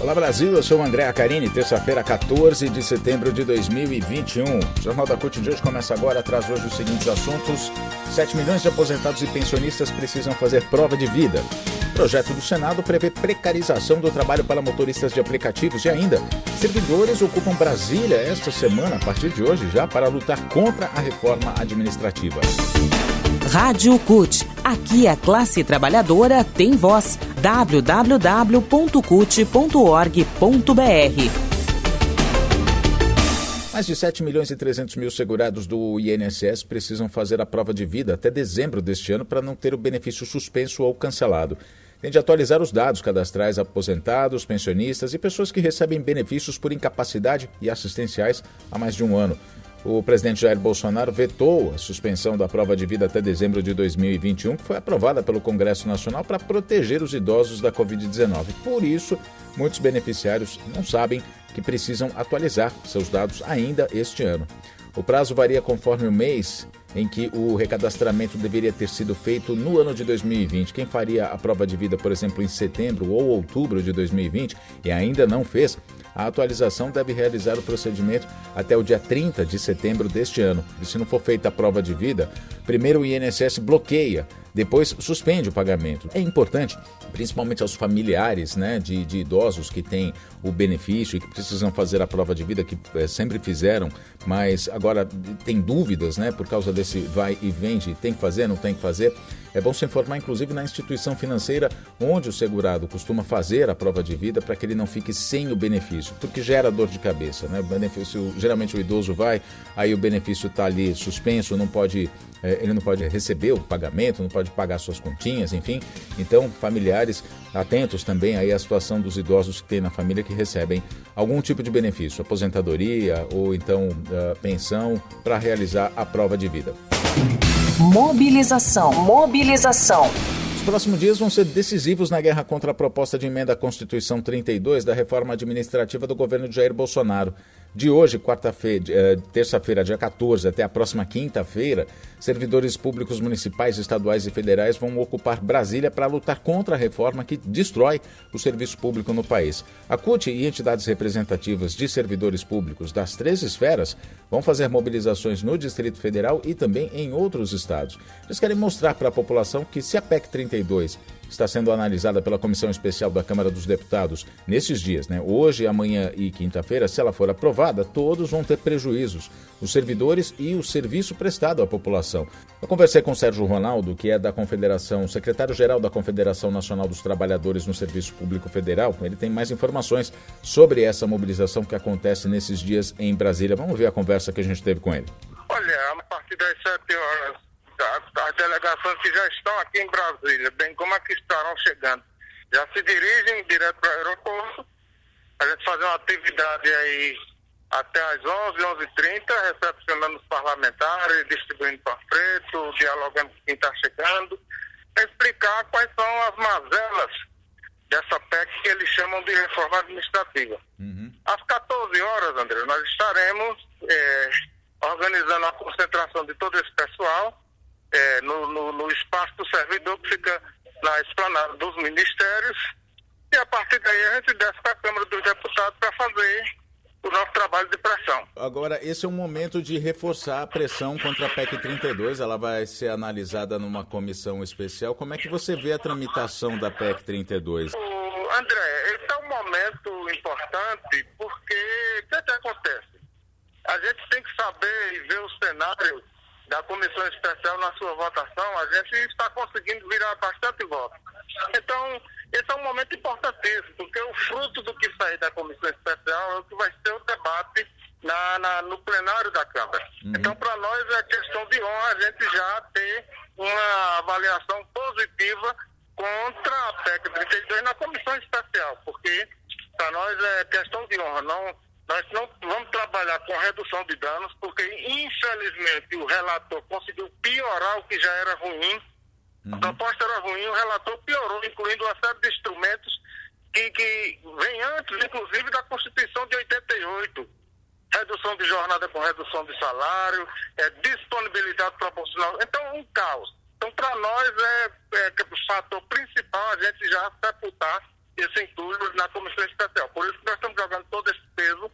Olá Brasil, eu sou o André Acarini, terça-feira, 14 de setembro de 2021. O Jornal da CUT de hoje começa agora, traz hoje os seguintes assuntos. 7 milhões de aposentados e pensionistas precisam fazer prova de vida. O projeto do Senado prevê precarização do trabalho para motoristas de aplicativos e ainda, servidores ocupam Brasília esta semana, a partir de hoje, já para lutar contra a reforma administrativa. Rádio CUT. Aqui a classe trabalhadora tem voz. www.cut.org.br mais de 7 milhões e 300 mil segurados do INSS precisam fazer a prova de vida até dezembro deste ano para não ter o benefício suspenso ou cancelado. Tem de atualizar os dados cadastrais aposentados, pensionistas e pessoas que recebem benefícios por incapacidade e assistenciais há mais de um ano. O presidente Jair Bolsonaro vetou a suspensão da prova de vida até dezembro de 2021, que foi aprovada pelo Congresso Nacional para proteger os idosos da Covid-19. Por isso, muitos beneficiários não sabem que precisam atualizar seus dados ainda este ano. O prazo varia conforme o mês em que o recadastramento deveria ter sido feito no ano de 2020. Quem faria a prova de vida, por exemplo, em setembro ou outubro de 2020 e ainda não fez, a atualização deve realizar o procedimento até o dia 30 de setembro deste ano. E se não for feita a prova de vida, primeiro o INSS bloqueia depois suspende o pagamento. É importante, principalmente aos familiares né, de, de idosos que têm o benefício e que precisam fazer a prova de vida, que é, sempre fizeram, mas agora tem dúvidas né, por causa desse vai e vem de tem que fazer, não tem que fazer. É bom se informar, inclusive, na instituição financeira onde o segurado costuma fazer a prova de vida para que ele não fique sem o benefício, porque gera dor de cabeça. Né? O benefício, geralmente o idoso vai, aí o benefício está ali suspenso, não pode, é, ele não pode receber o pagamento, não pode pagar suas continhas, enfim. Então, familiares atentos também aí à situação dos idosos que tem na família que recebem algum tipo de benefício, aposentadoria ou então uh, pensão, para realizar a prova de vida. Mobilização. Mobilização. Os próximos dias vão ser decisivos na guerra contra a proposta de emenda à Constituição 32 da reforma administrativa do governo de Jair Bolsonaro. De hoje, quarta-feira, eh, terça-feira, dia 14, até a próxima quinta-feira, servidores públicos municipais, estaduais e federais vão ocupar Brasília para lutar contra a reforma que destrói o serviço público no país. A CUT e entidades representativas de servidores públicos das três esferas vão fazer mobilizações no Distrito Federal e também em outros estados. Eles querem mostrar para a população que se a PEC 32 está sendo analisada pela Comissão Especial da Câmara dos Deputados nesses dias, né? Hoje, amanhã e quinta-feira, se ela for aprovada, todos vão ter prejuízos, os servidores e o serviço prestado à população. Eu conversei com o Sérgio Ronaldo, que é da Confederação, secretário-geral da Confederação Nacional dos Trabalhadores no Serviço Público Federal. Ele tem mais informações sobre essa mobilização que acontece nesses dias em Brasília. Vamos ver a conversa que a gente teve com ele. Olha, a partir das 7 horas as delegações que já estão aqui em Brasília, bem como as que estarão chegando, já se dirigem direto para o aeroporto. A gente fazer uma atividade aí até às 11, 11h30, recepcionando os parlamentares, distribuindo panfletos, dialogando com quem está chegando, explicar quais são as mazelas dessa PEC que eles chamam de reforma administrativa. Uhum. Às 14 horas, André, nós estaremos é, organizando a concentração de todo esse pessoal é, no, no, no, espaço do servidor que fica na esplanada dos ministérios. E a partir daí a gente desce para a Câmara dos Deputados para fazer o nosso trabalho de pressão. Agora, esse é um momento de reforçar a pressão contra a PEC 32. Ela vai ser analisada numa comissão especial. Como é que você vê a tramitação da PEC 32? O André, esse é um momento importante porque o que, é que acontece? A gente tem que saber e ver o cenário da comissão especial na sua votação, a gente está conseguindo virar bastante votos. Então, esse é um momento importantíssimo, porque o fruto do que sair da comissão especial é o que vai ser o debate na, na no plenário da Câmara. Uhum. Então, para nós é questão de honra a gente já ter uma avaliação positiva contra a PEC 32 na comissão especial, porque para nós é questão de honra, não nós não vamos trabalhar com redução de danos, porque infelizmente o relator conseguiu piorar o que já era ruim Uhum. A proposta era ruim, o relator piorou, incluindo uma série de instrumentos que, que vem antes, inclusive, da Constituição de 88. Redução de jornada com redução de salário, é, disponibilidade proporcional. Então, um caos. Então, para nós, é, é, é o fator principal a gente já sepultar esse entulho na comissão especial. Por isso que nós estamos jogando todo esse peso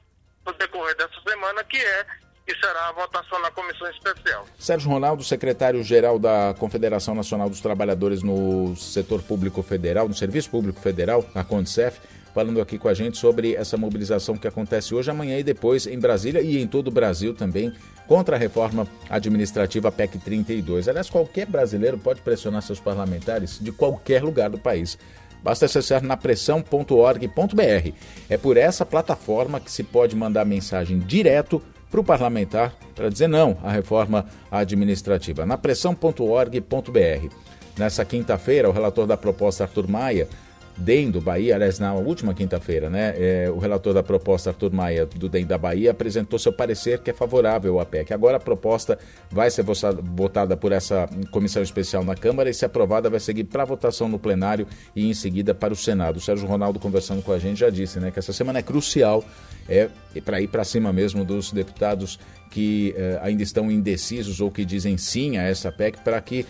no decorrer dessa semana, que é e será a votação na comissão especial. Sérgio Ronaldo, secretário-geral da Confederação Nacional dos Trabalhadores no Setor Público Federal, no Serviço Público Federal, a CONDCEF, falando aqui com a gente sobre essa mobilização que acontece hoje, amanhã e depois em Brasília e em todo o Brasil também contra a reforma administrativa PEC 32. Aliás, qualquer brasileiro pode pressionar seus parlamentares de qualquer lugar do país. Basta acessar napressão.org.br. É por essa plataforma que se pode mandar mensagem direto para o parlamentar para dizer não à reforma administrativa. Napressão.org.br. Nessa quinta-feira, o relator da proposta, Arthur Maia, DEM do Bahia, aliás, na última quinta-feira, né, é, o relator da proposta, Arthur Maia, do DEM da Bahia, apresentou seu parecer que é favorável à PEC. Agora a proposta vai ser votada por essa comissão especial na Câmara e, se aprovada, vai seguir para votação no plenário e, em seguida, para o Senado. O Sérgio Ronaldo, conversando com a gente, já disse né, que essa semana é crucial é, para ir para cima mesmo dos deputados que é, ainda estão indecisos ou que dizem sim a essa PEC, para que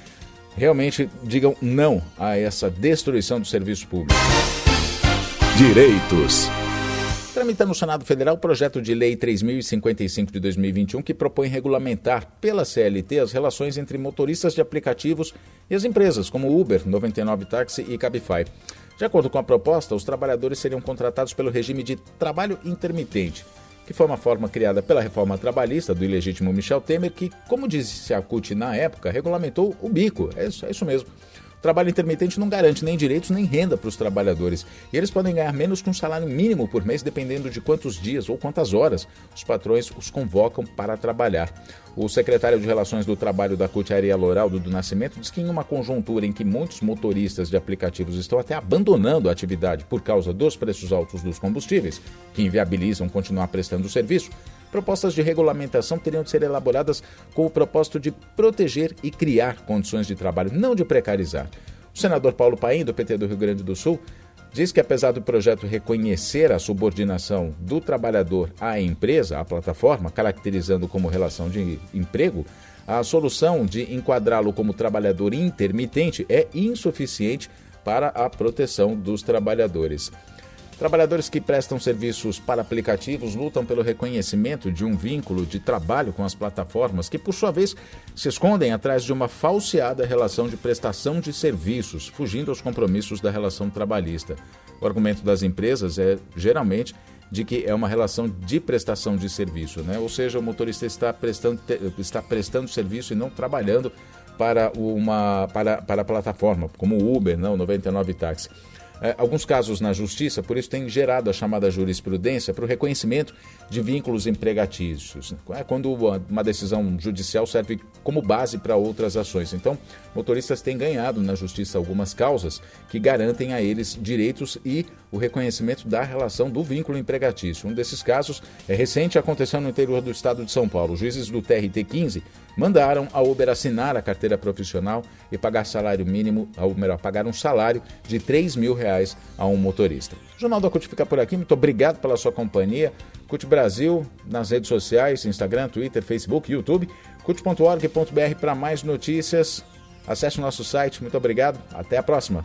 realmente digam não a essa destruição do serviço público. Direitos. Tramita no Senado Federal o projeto de lei 3055 de 2021 que propõe regulamentar pela CLT as relações entre motoristas de aplicativos e as empresas como Uber, 99 Táxi e Cabify. De acordo com a proposta, os trabalhadores seriam contratados pelo regime de trabalho intermitente, que foi uma forma criada pela reforma trabalhista do ilegítimo Michel Temer, que, como disse a CUT na época, regulamentou o bico. É isso, é isso mesmo. Trabalho intermitente não garante nem direitos nem renda para os trabalhadores. E eles podem ganhar menos que um salário mínimo por mês, dependendo de quantos dias ou quantas horas os patrões os convocam para trabalhar. O secretário de Relações do Trabalho da CUT Ariel Loraldo do Nascimento diz que em uma conjuntura em que muitos motoristas de aplicativos estão até abandonando a atividade por causa dos preços altos dos combustíveis, que inviabilizam continuar prestando o serviço, Propostas de regulamentação teriam de ser elaboradas com o propósito de proteger e criar condições de trabalho, não de precarizar. O senador Paulo Paim, do PT do Rio Grande do Sul, diz que apesar do projeto reconhecer a subordinação do trabalhador à empresa, à plataforma, caracterizando como relação de emprego, a solução de enquadrá-lo como trabalhador intermitente é insuficiente para a proteção dos trabalhadores. Trabalhadores que prestam serviços para aplicativos lutam pelo reconhecimento de um vínculo de trabalho com as plataformas, que, por sua vez, se escondem atrás de uma falseada relação de prestação de serviços, fugindo aos compromissos da relação trabalhista. O argumento das empresas é, geralmente, de que é uma relação de prestação de serviço, né? ou seja, o motorista está prestando, está prestando serviço e não trabalhando para, uma, para, para a plataforma, como o Uber, não, 99 Táxi é, alguns casos na justiça, por isso tem gerado a chamada jurisprudência para o reconhecimento de vínculos empregatícios, é quando uma decisão judicial serve como base para outras ações. Então, motoristas têm ganhado na justiça algumas causas que garantem a eles direitos e o reconhecimento da relação do vínculo empregatício. Um desses casos é recente, aconteceu no interior do estado de São Paulo. Juízes do TRT 15 mandaram a Uber assinar a carteira profissional e pagar salário mínimo, ou melhor, pagar um salário de 3 mil reais a um motorista. O Jornal da CUT fica por aqui, muito obrigado pela sua companhia. CUT Brasil nas redes sociais, Instagram, Twitter, Facebook, YouTube, cut.org.br para mais notícias. Acesse o nosso site, muito obrigado, até a próxima.